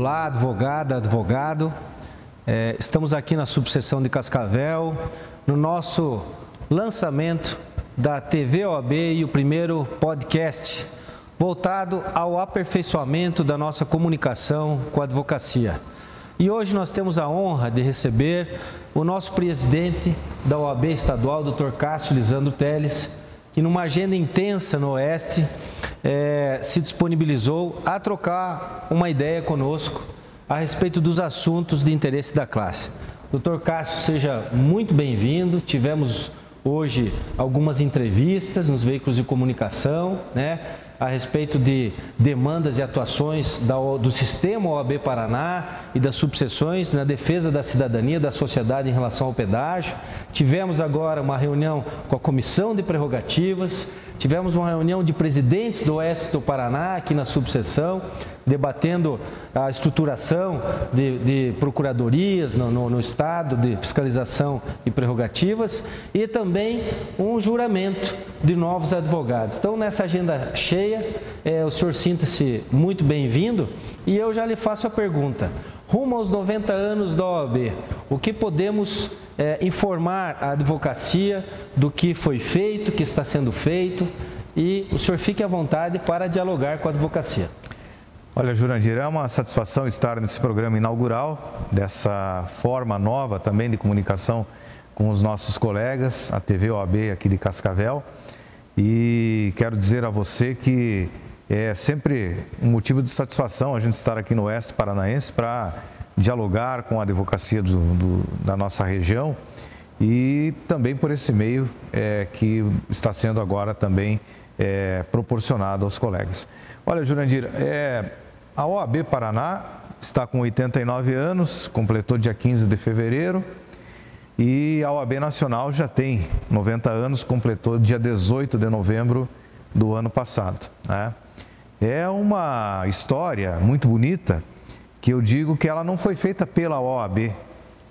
Olá, advogada, advogado. É, estamos aqui na subseção de Cascavel, no nosso lançamento da TV OAB e o primeiro podcast voltado ao aperfeiçoamento da nossa comunicação com a advocacia. E hoje nós temos a honra de receber o nosso presidente da OAB estadual, Dr. Cássio Lisandro Teles, que numa agenda intensa no Oeste é, se disponibilizou a trocar uma ideia conosco a respeito dos assuntos de interesse da classe. Doutor Cássio, seja muito bem-vindo. Tivemos hoje algumas entrevistas nos veículos de comunicação, né? A respeito de demandas e atuações do sistema OAB Paraná e das subseções na defesa da cidadania, da sociedade em relação ao pedágio. Tivemos agora uma reunião com a Comissão de Prerrogativas, tivemos uma reunião de presidentes do Oeste do Paraná aqui na subseção, debatendo a estruturação de, de procuradorias no, no, no, Estado, de fiscalização e prerrogativas, e também um juramento de novos advogados. Então, nessa agenda cheia, é, o senhor sinta-se muito bem-vindo e eu já lhe faço a pergunta. Rumo aos 90 anos da OAB, o que podemos é, informar a advocacia do que foi feito, que está sendo feito, e o senhor fique à vontade para dialogar com a advocacia. Olha, Jurandir, é uma satisfação estar nesse programa inaugural, dessa forma nova também de comunicação com os nossos colegas, a TV OAB aqui de Cascavel. E quero dizer a você que é sempre um motivo de satisfação a gente estar aqui no Oeste Paranaense para dialogar com a advocacia do, do, da nossa região e também por esse meio é, que está sendo agora também é, proporcionado aos colegas. Olha, Jurandir, é, a OAB Paraná está com 89 anos, completou dia 15 de fevereiro, e a OAB Nacional já tem 90 anos, completou dia 18 de novembro do ano passado. Né? É uma história muito bonita que eu digo que ela não foi feita pela OAB,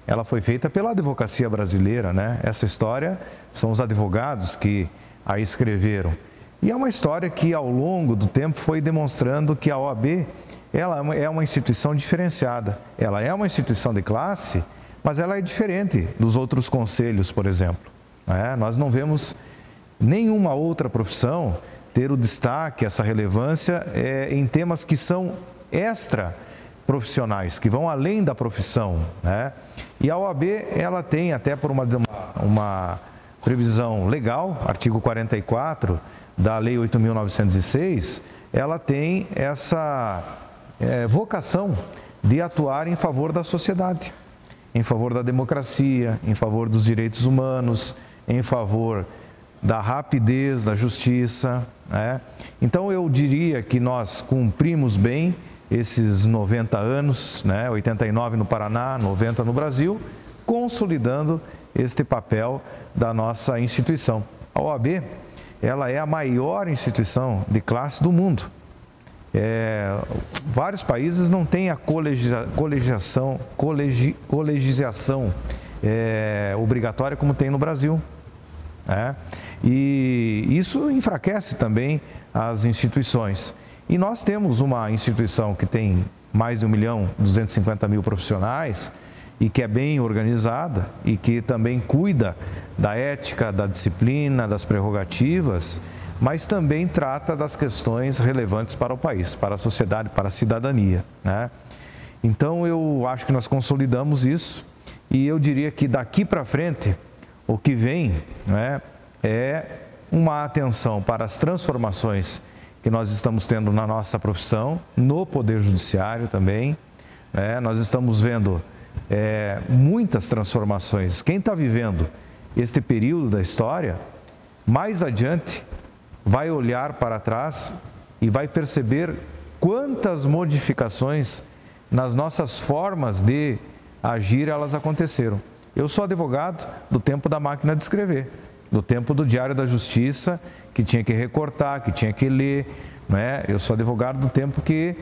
ela foi feita pela advocacia brasileira, né? Essa história são os advogados que a escreveram. E é uma história que ao longo do tempo foi demonstrando que a OAB ela é uma instituição diferenciada. Ela é uma instituição de classe, mas ela é diferente dos outros conselhos, por exemplo. É? Nós não vemos nenhuma outra profissão ter o destaque, essa relevância é, em temas que são extra profissionais, que vão além da profissão. Né? E a OAB, ela tem até por uma, uma previsão legal, artigo 44, da Lei 8.906, ela tem essa é, vocação de atuar em favor da sociedade, em favor da democracia, em favor dos direitos humanos, em favor da rapidez da justiça. Né? Então eu diria que nós cumprimos bem esses 90 anos, né? 89 no Paraná, 90 no Brasil, consolidando este papel da nossa instituição. A OAB ela é a maior instituição de classe do mundo. É, vários países não têm a colegia, colegiação, colegi, colegiação é, obrigatória como tem no Brasil. É? E isso enfraquece também as instituições. E nós temos uma instituição que tem mais de 1 milhão e 250 mil profissionais e que é bem organizada e que também cuida da ética, da disciplina, das prerrogativas, mas também trata das questões relevantes para o país, para a sociedade, para a cidadania. Né? Então eu acho que nós consolidamos isso e eu diria que daqui para frente o que vem né, é uma atenção para as transformações que nós estamos tendo na nossa profissão, no Poder Judiciário também. Né? Nós estamos vendo é, muitas transformações. Quem está vivendo este período da história, mais adiante, vai olhar para trás e vai perceber quantas modificações nas nossas formas de agir elas aconteceram. Eu sou advogado do tempo da máquina de escrever, do tempo do Diário da Justiça, que tinha que recortar, que tinha que ler. Né? Eu sou advogado do tempo que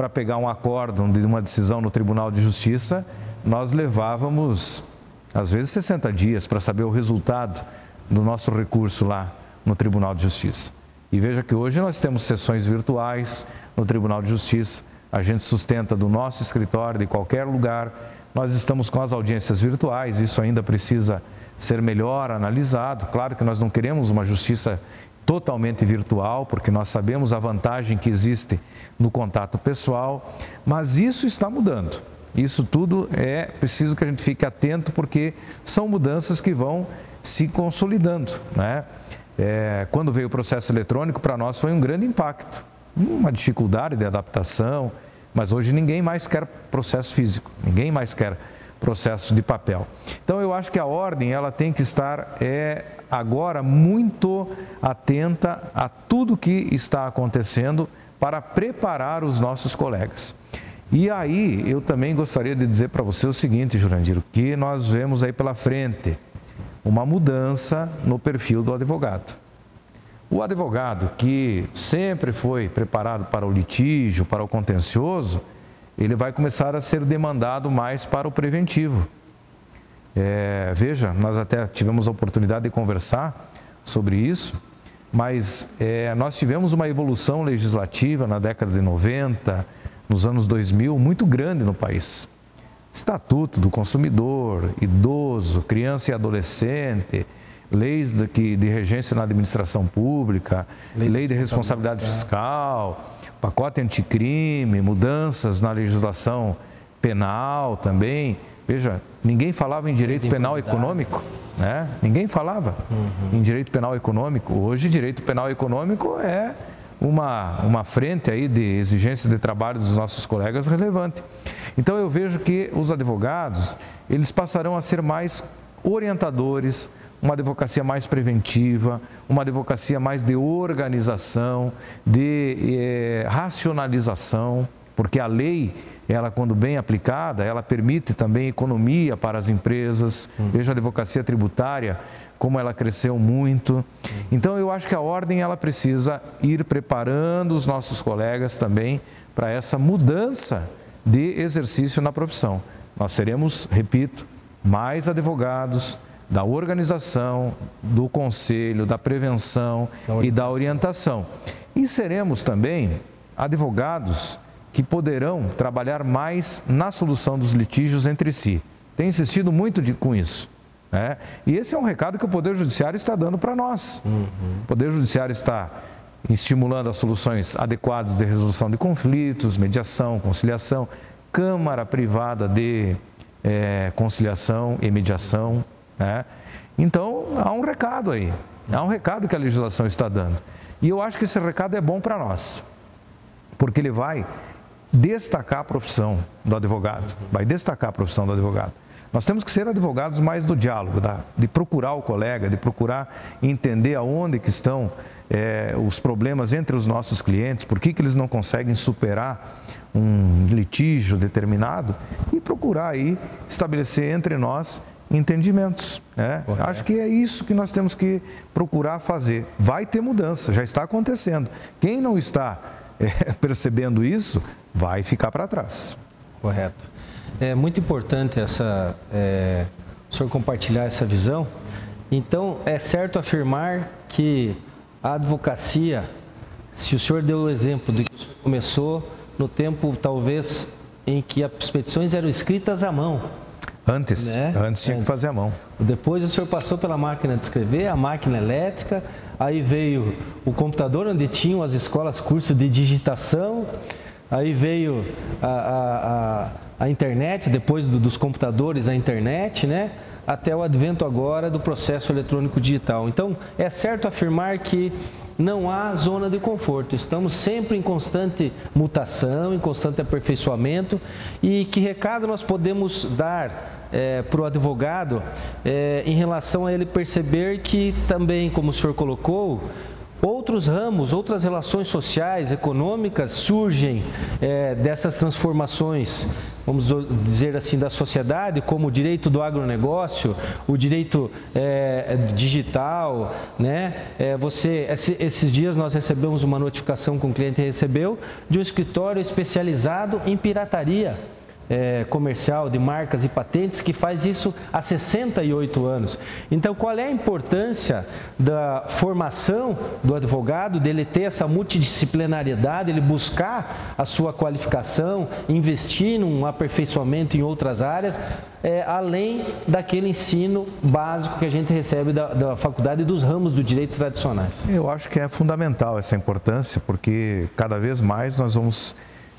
para pegar um acórdão de uma decisão no Tribunal de Justiça, nós levávamos, às vezes, 60 dias para saber o resultado do nosso recurso lá no Tribunal de Justiça. E veja que hoje nós temos sessões virtuais no Tribunal de Justiça, a gente sustenta do nosso escritório, de qualquer lugar. Nós estamos com as audiências virtuais, isso ainda precisa ser melhor analisado. Claro que nós não queremos uma justiça totalmente virtual, porque nós sabemos a vantagem que existe no contato pessoal, mas isso está mudando. Isso tudo é preciso que a gente fique atento, porque são mudanças que vão se consolidando. Né? É, quando veio o processo eletrônico, para nós foi um grande impacto, uma dificuldade de adaptação, mas hoje ninguém mais quer processo físico, ninguém mais quer processo de papel. Então eu acho que a ordem ela tem que estar é, agora muito atenta a tudo que está acontecendo para preparar os nossos colegas. E aí eu também gostaria de dizer para você o seguinte, Jurandir, que nós vemos aí pela frente uma mudança no perfil do advogado. O advogado que sempre foi preparado para o litígio, para o contencioso, ele vai começar a ser demandado mais para o preventivo. É, veja, nós até tivemos a oportunidade de conversar sobre isso, mas é, nós tivemos uma evolução legislativa na década de 90, nos anos 2000, muito grande no país. Estatuto do consumidor, idoso, criança e adolescente, leis de, de regência na administração pública, lei, lei de responsabilidade fiscal, pacote anticrime, mudanças na legislação penal também. Veja, ninguém falava em direito penal econômico, né? Ninguém falava uhum. em direito penal econômico. Hoje, direito penal econômico é uma, uma frente aí de exigência de trabalho dos nossos colegas relevante. Então eu vejo que os advogados, eles passarão a ser mais orientadores, uma advocacia mais preventiva, uma advocacia mais de organização, de eh, racionalização, porque a lei, ela quando bem aplicada, ela permite também economia para as empresas. Hum. Veja a advocacia tributária, como ela cresceu muito. Então eu acho que a ordem ela precisa ir preparando os nossos colegas também para essa mudança de exercício na profissão. Nós seremos, repito, mais advogados da organização, do conselho, da prevenção e da orientação. E seremos também advogados que poderão trabalhar mais na solução dos litígios entre si. Tenho insistido muito de, com isso. Né? E esse é um recado que o Poder Judiciário está dando para nós. Uhum. O Poder Judiciário está estimulando as soluções adequadas de resolução de conflitos, mediação, conciliação, Câmara Privada de é, Conciliação e Mediação. Né? Então, há um recado aí. Há um recado que a legislação está dando. E eu acho que esse recado é bom para nós, porque ele vai destacar a profissão do advogado, vai destacar a profissão do advogado. Nós temos que ser advogados mais do diálogo, da, de procurar o colega, de procurar entender aonde que estão é, os problemas entre os nossos clientes, por que, que eles não conseguem superar um litígio determinado e procurar aí estabelecer entre nós entendimentos. Né? Acho que é isso que nós temos que procurar fazer. Vai ter mudança, já está acontecendo. Quem não está é, percebendo isso, vai ficar para trás. Correto. É muito importante essa, é, o senhor compartilhar essa visão. Então, é certo afirmar que a advocacia, se o senhor deu o exemplo de que o senhor começou no tempo, talvez, em que as petições eram escritas à mão. Antes, né? antes tinha antes. que fazer à mão. Depois o senhor passou pela máquina de escrever, a máquina elétrica, aí veio o computador onde tinham as escolas cursos de digitação, aí veio a, a, a a internet, depois do, dos computadores, a internet, né? até o advento agora do processo eletrônico digital. Então, é certo afirmar que não há zona de conforto. Estamos sempre em constante mutação, em constante aperfeiçoamento. E que recado nós podemos dar é, para o advogado é, em relação a ele perceber que também, como o senhor colocou, Outros ramos, outras relações sociais, econômicas surgem é, dessas transformações, vamos dizer assim, da sociedade, como o direito do agronegócio, o direito é, digital, né? É, você, esses dias nós recebemos uma notificação que um cliente recebeu de um escritório especializado em pirataria é, comercial de marcas e patentes que faz isso há 68 anos. Então, qual é a importância da formação do advogado, dele ter essa multidisciplinariedade, ele buscar a sua qualificação, investir num aperfeiçoamento em outras áreas, é, além daquele ensino básico que a gente recebe da, da faculdade e dos ramos do direito tradicionais? Eu acho que é fundamental essa importância, porque cada vez mais nós vamos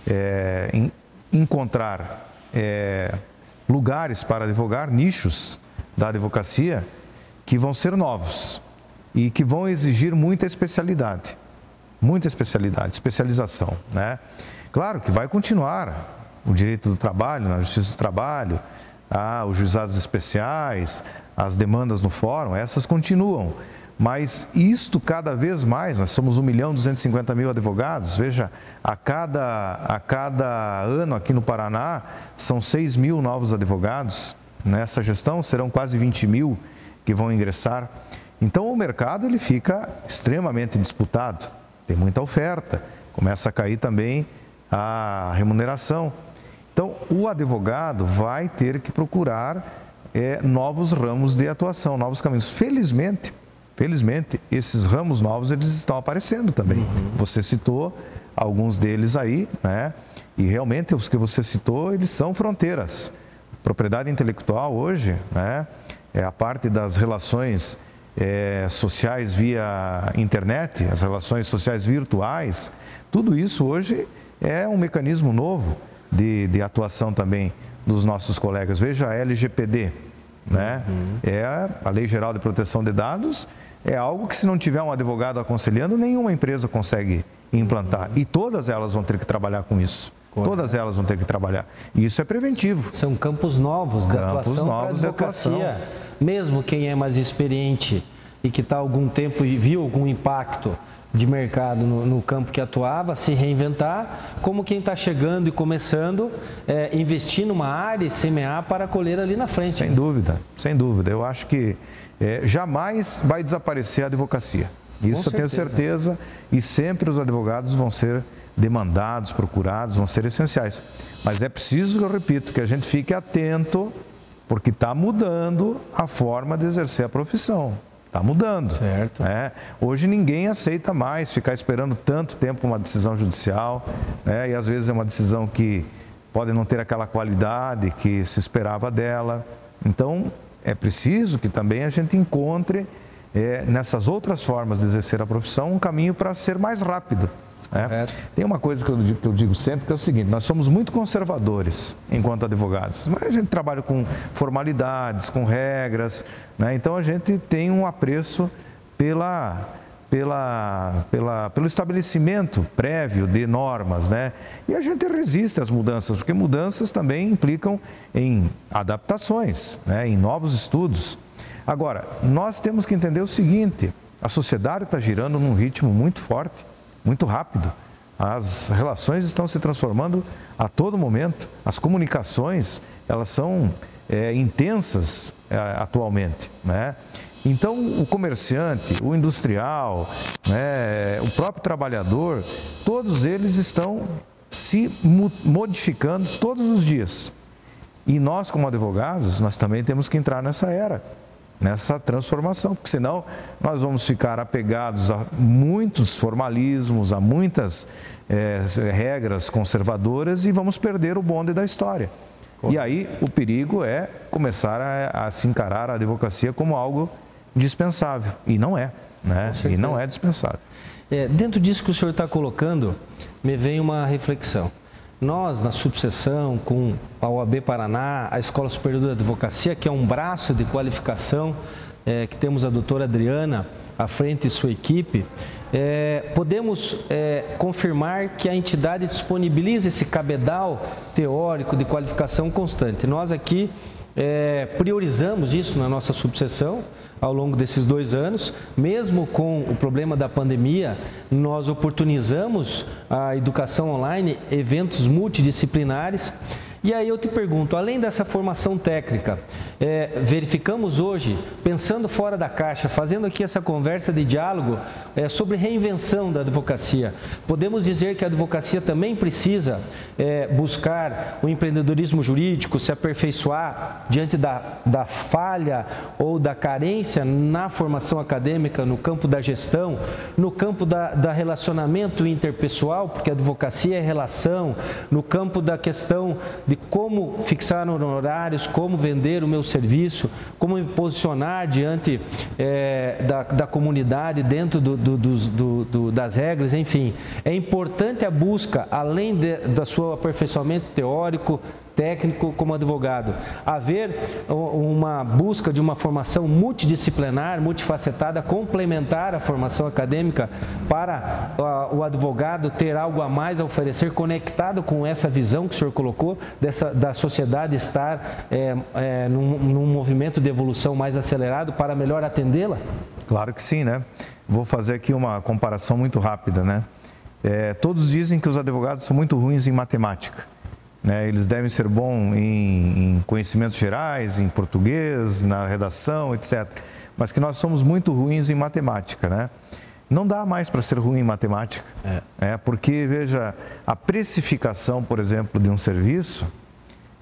é, encontrar é, lugares para advogar, nichos da advocacia, que vão ser novos e que vão exigir muita especialidade. Muita especialidade, especialização. Né? Claro que vai continuar o direito do trabalho, na justiça do trabalho, ah, os juizados especiais, as demandas no fórum, essas continuam. Mas isto cada vez mais, nós somos 1 milhão e 250 mil advogados, veja, a cada, a cada ano aqui no Paraná são 6 mil novos advogados. Nessa gestão serão quase 20 mil que vão ingressar. Então o mercado ele fica extremamente disputado, tem muita oferta, começa a cair também a remuneração. Então o advogado vai ter que procurar é, novos ramos de atuação, novos caminhos. Felizmente, felizmente, esses ramos novos eles estão aparecendo também. Uhum. Você citou alguns deles aí, né? E realmente os que você citou, eles são fronteiras. Propriedade intelectual hoje, né? É a parte das relações é, sociais via internet, as relações sociais virtuais, tudo isso hoje é um mecanismo novo de, de atuação também dos nossos colegas. Veja a LGPD, né? Uhum. É a Lei Geral de Proteção de Dados, é algo que se não tiver um advogado aconselhando, nenhuma empresa consegue implantar. E todas elas vão ter que trabalhar com isso. Correto. Todas elas vão ter que trabalhar. E isso é preventivo. São campos novos de campos atuação novos de advocacia. Mesmo quem é mais experiente e que está há algum tempo e viu algum impacto de mercado no, no, campo que atuava, se reinventar, como quem está chegando e começando, é, investir numa área e semear para colher ali na frente. Sem dúvida, sem dúvida. Eu acho que é, jamais vai desaparecer a advocacia. Isso eu tenho certeza e sempre os advogados vão ser demandados, procurados, vão ser essenciais. Mas é preciso, eu repito, que a gente fique atento, porque está mudando a forma de exercer a profissão. Está mudando. Certo. Né? Hoje ninguém aceita mais ficar esperando tanto tempo uma decisão judicial, né? e às vezes é uma decisão que pode não ter aquela qualidade que se esperava dela. Então, é preciso que também a gente encontre é, nessas outras formas de exercer a profissão um caminho para ser mais rápido. Né? Tem uma coisa que eu, digo, que eu, digo, sempre que é o seguinte: nós somos muito conservadores enquanto advogados, mas a gente trabalha com formalidades, com regras, né? então a gente tem um apreço pela, pela, pela, pelo estabelecimento prévio de normas, né? E a gente resiste às mudanças, porque mudanças também implicam em adaptações, né? em novos estudos. Agora, nós temos que entender o seguinte: a sociedade está girando num ritmo muito forte muito rápido. As relações estão se transformando a todo momento. As comunicações, elas são é, intensas é, atualmente, né? Então, o comerciante, o industrial, né, o próprio trabalhador, todos eles estão se modificando todos os dias. E nós, como advogados, nós também temos que entrar nessa era nessa transformação, porque senão nós vamos ficar apegados a muitos formalismos, a muitas é, regras conservadoras e vamos perder o bonde da história. E aí o perigo é começar a, a se encarar a advocacia como algo dispensável, e não é, né? E não é dispensável. É, dentro disso que o senhor está colocando, me vem uma reflexão. Nós, na subseção, com a OAB Paraná, a Escola Superior de Advocacia, que é um braço de qualificação, é, que temos a doutora Adriana à frente e sua equipe, é, podemos é, confirmar que a entidade disponibiliza esse cabedal teórico de qualificação constante. Nós aqui é, priorizamos isso na nossa subseção ao longo desses dois anos. Mesmo com o problema da pandemia, nós oportunizamos a educação online, eventos multidisciplinares E aí eu te pergunto, além dessa formação técnica, é, verificamos hoje, pensando fora da caixa, fazendo aqui essa conversa de diálogo é, sobre reinvenção da advocacia, podemos dizer que a advocacia também precisa é, buscar o empreendedorismo jurídico, se aperfeiçoar diante da, da falha ou da carência na formação acadêmica, no campo da gestão, no campo da, da relacionamento interpessoal, porque a advocacia é relação, no campo da questão de como fixar honorários, como vender o meu serviço, como me posicionar diante é, da, da, comunidade, dentro do, do, do, das regras, enfim. É importante a busca, além de, da seu aperfeiçoamento teórico, técnico como advogado. Haver uma busca de uma formação multidisciplinar, multifacetada, complementar a formação acadêmica para o advogado ter algo a mais a oferecer, conectado com essa visão que o senhor colocou, dessa, da sociedade estar é, é, num, num movimento de evolução mais acelerado para melhor atendê-la? Claro que sim, né? Vou fazer aqui uma comparação muito rápida, né? É, todos dizem que os advogados são muito ruins em matemática. Né? Eles devem ser bons em, em conhecimentos gerais, em português, na redação, etc. Mas que nós somos muito ruins em matemática, né? Não dá mais para ser ruim em matemática. É. é. Porque, veja, a precificação, por exemplo, de um serviço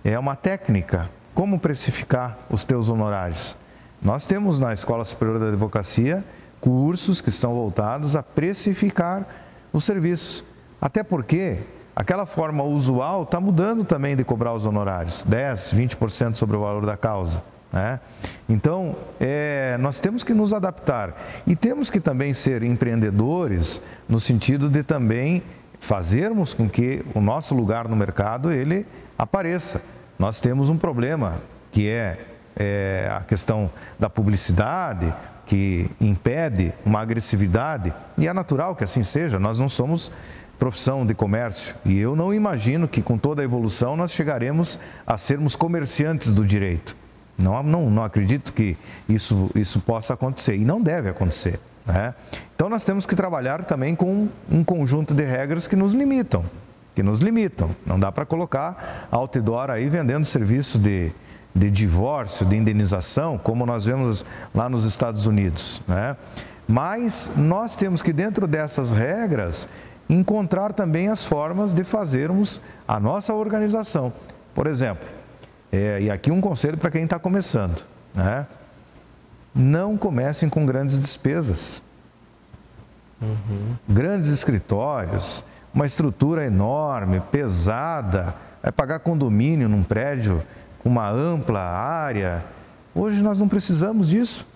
é uma técnica. Como precificar os teus honorários? Nós temos na Escola Superior da Advocacia cursos que estão voltados a precificar os serviços. Até porque Aquela forma usual está mudando também de cobrar os honorários, 10, 20% sobre o valor da causa. Né? Então, é, nós temos que nos adaptar e temos que também ser empreendedores no sentido de também fazermos com que o nosso lugar no mercado ele apareça. Nós temos um problema que é, é a questão da publicidade, que impede uma agressividade, e é natural que assim seja, nós não somos profissão de comércio. E eu não imagino que com toda a evolução nós chegaremos a sermos comerciantes do direito. Não, não, não acredito que isso, isso possa acontecer e não deve acontecer. Né? Então nós temos que trabalhar também com um conjunto de regras que nos limitam, que nos limitam. Não dá para colocar outdoor aí vendendo serviços de, de divórcio, de indenização, como nós vemos lá nos Estados Unidos. Né? Mas nós temos que, dentro dessas regras, encontrar também as formas de fazermos a nossa organização. Por exemplo, é, e aqui um conselho para quem está começando, né? não comecem com grandes despesas. Uhum. Grandes escritórios, uma estrutura enorme, pesada, vai pagar condomínio num prédio com uma ampla área. Hoje nós não precisamos disso.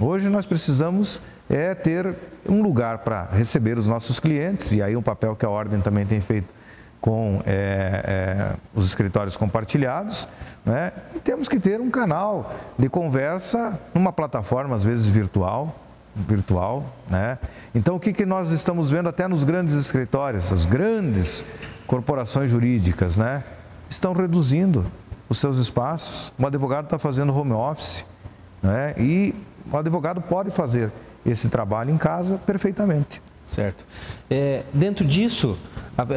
Hoje nós precisamos é ter um lugar para receber os nossos clientes, e aí um papel que a Ordem também tem feito com é, é, os escritórios compartilhados, né? e temos que ter um canal de conversa numa plataforma, às vezes virtual, virtual, né? Então o que, que nós estamos vendo até nos grandes escritórios, as grandes corporações jurídicas, né? Estão reduzindo os seus espaços. O advogado está fazendo home office, né? E o advogado pode fazer esse trabalho em casa perfeitamente. Certo. É, dentro disso,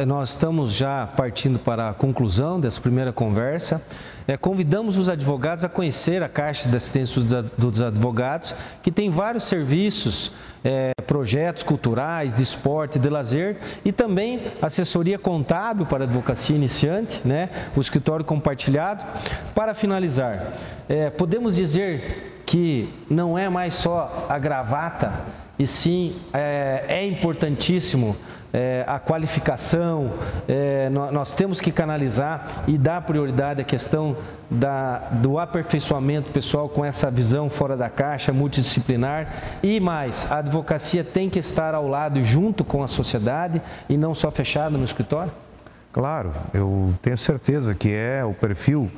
nós estamos já partindo para a conclusão dessa primeira conversa. É, convidamos os advogados a conhecer a Caixa de Assistência dos Advogados, que tem vários serviços, é, projetos culturais, de esporte, de lazer e também assessoria contábil para advocacia iniciante, né, o escritório compartilhado. Para finalizar, é, podemos dizer que não é mais só a gravata, e sim é, é importantíssimo é, a qualificação, é, nós temos que canalizar e dar prioridade à questão da, do aperfeiçoamento pessoal com essa visão fora da caixa, multidisciplinar e mais, a advocacia tem que estar ao lado junto com a sociedade e não só fechada no escritório? Claro, eu tenho certeza que é o perfil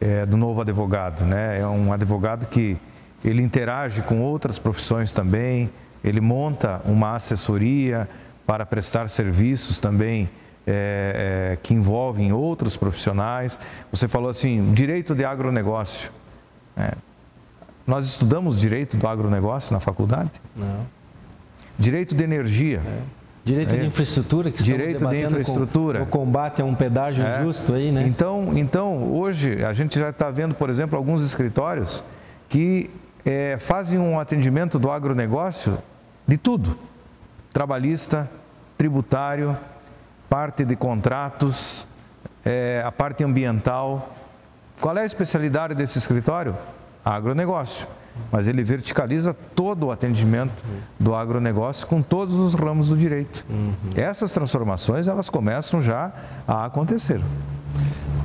é, do novo advogado, né? É um advogado que ele interage com outras profissões também, ele monta uma assessoria para prestar serviços também é, é, que envolvem outros profissionais. Você falou assim, direito de agronegócio. É. Nós estudamos direito do agronegócio na faculdade? Não. Direito de energia. É. Direito de infraestrutura, que Direito de infraestrutura. o combate a um pedágio é. justo aí, né? Então, então, hoje a gente já está vendo, por exemplo, alguns escritórios que é, fazem um atendimento do agronegócio de tudo: trabalhista, tributário, parte de contratos, é, a parte ambiental. Qual é a especialidade desse escritório? Agronegócio mas ele verticaliza todo o atendimento do agronegócio com todos os ramos do direito. Uhum. Essas transformações, elas começam já a acontecer.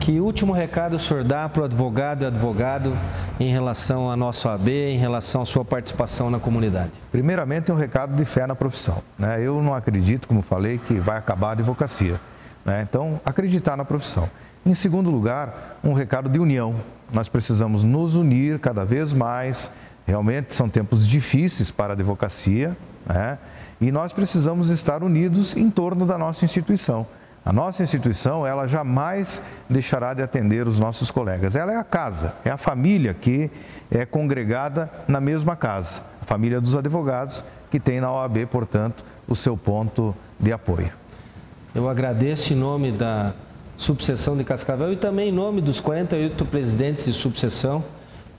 Que último recado o senhor dá para o advogado e advogado em relação à nossa OAB, em relação à sua participação na comunidade? Primeiramente, um recado de fé na profissão. Né? Eu não acredito, como falei, que vai acabar a advocacia. Né? Então, acreditar na profissão. Em segundo lugar, um recado de união. Nós precisamos nos unir cada vez mais. Realmente são tempos difíceis para a advocacia né? e nós precisamos estar unidos em torno da nossa instituição. A nossa instituição, ela jamais deixará de atender os nossos colegas. Ela é a casa, é a família que é congregada na mesma casa. A família dos advogados, que tem na OAB, portanto, o seu ponto de apoio. Eu agradeço em nome da subseção de Cascavel e também em nome dos 48 presidentes de subseção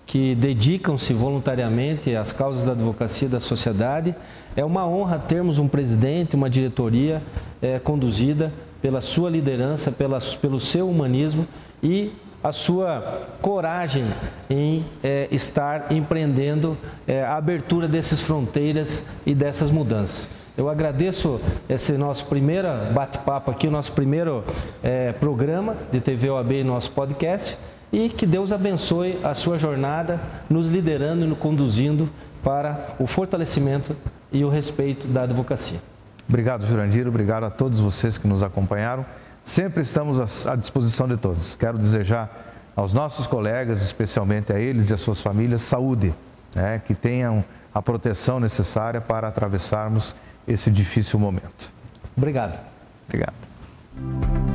que dedicam-se voluntariamente às causas da advocacia da sociedade. É uma honra termos um presidente, uma diretoria é, conduzida pela sua liderança, pela, pelo seu humanismo e a sua coragem em é, estar empreendendo é, a abertura dessas fronteiras e dessas mudanças. Eu agradeço esse nosso primeiro bate-papo aqui, o nosso primeiro é, programa de TV OAB e nosso podcast. E que Deus abençoe a sua jornada, nos liderando e nos conduzindo para o fortalecimento e o respeito da advocacia. Obrigado, Jurandir. Obrigado a todos vocês que nos acompanharam. Sempre estamos à disposição de todos. Quero desejar aos nossos colegas, especialmente a eles e às suas famílias, saúde, né? que tenham a proteção necessária para atravessarmos esse difícil momento. Obrigado. Obrigado.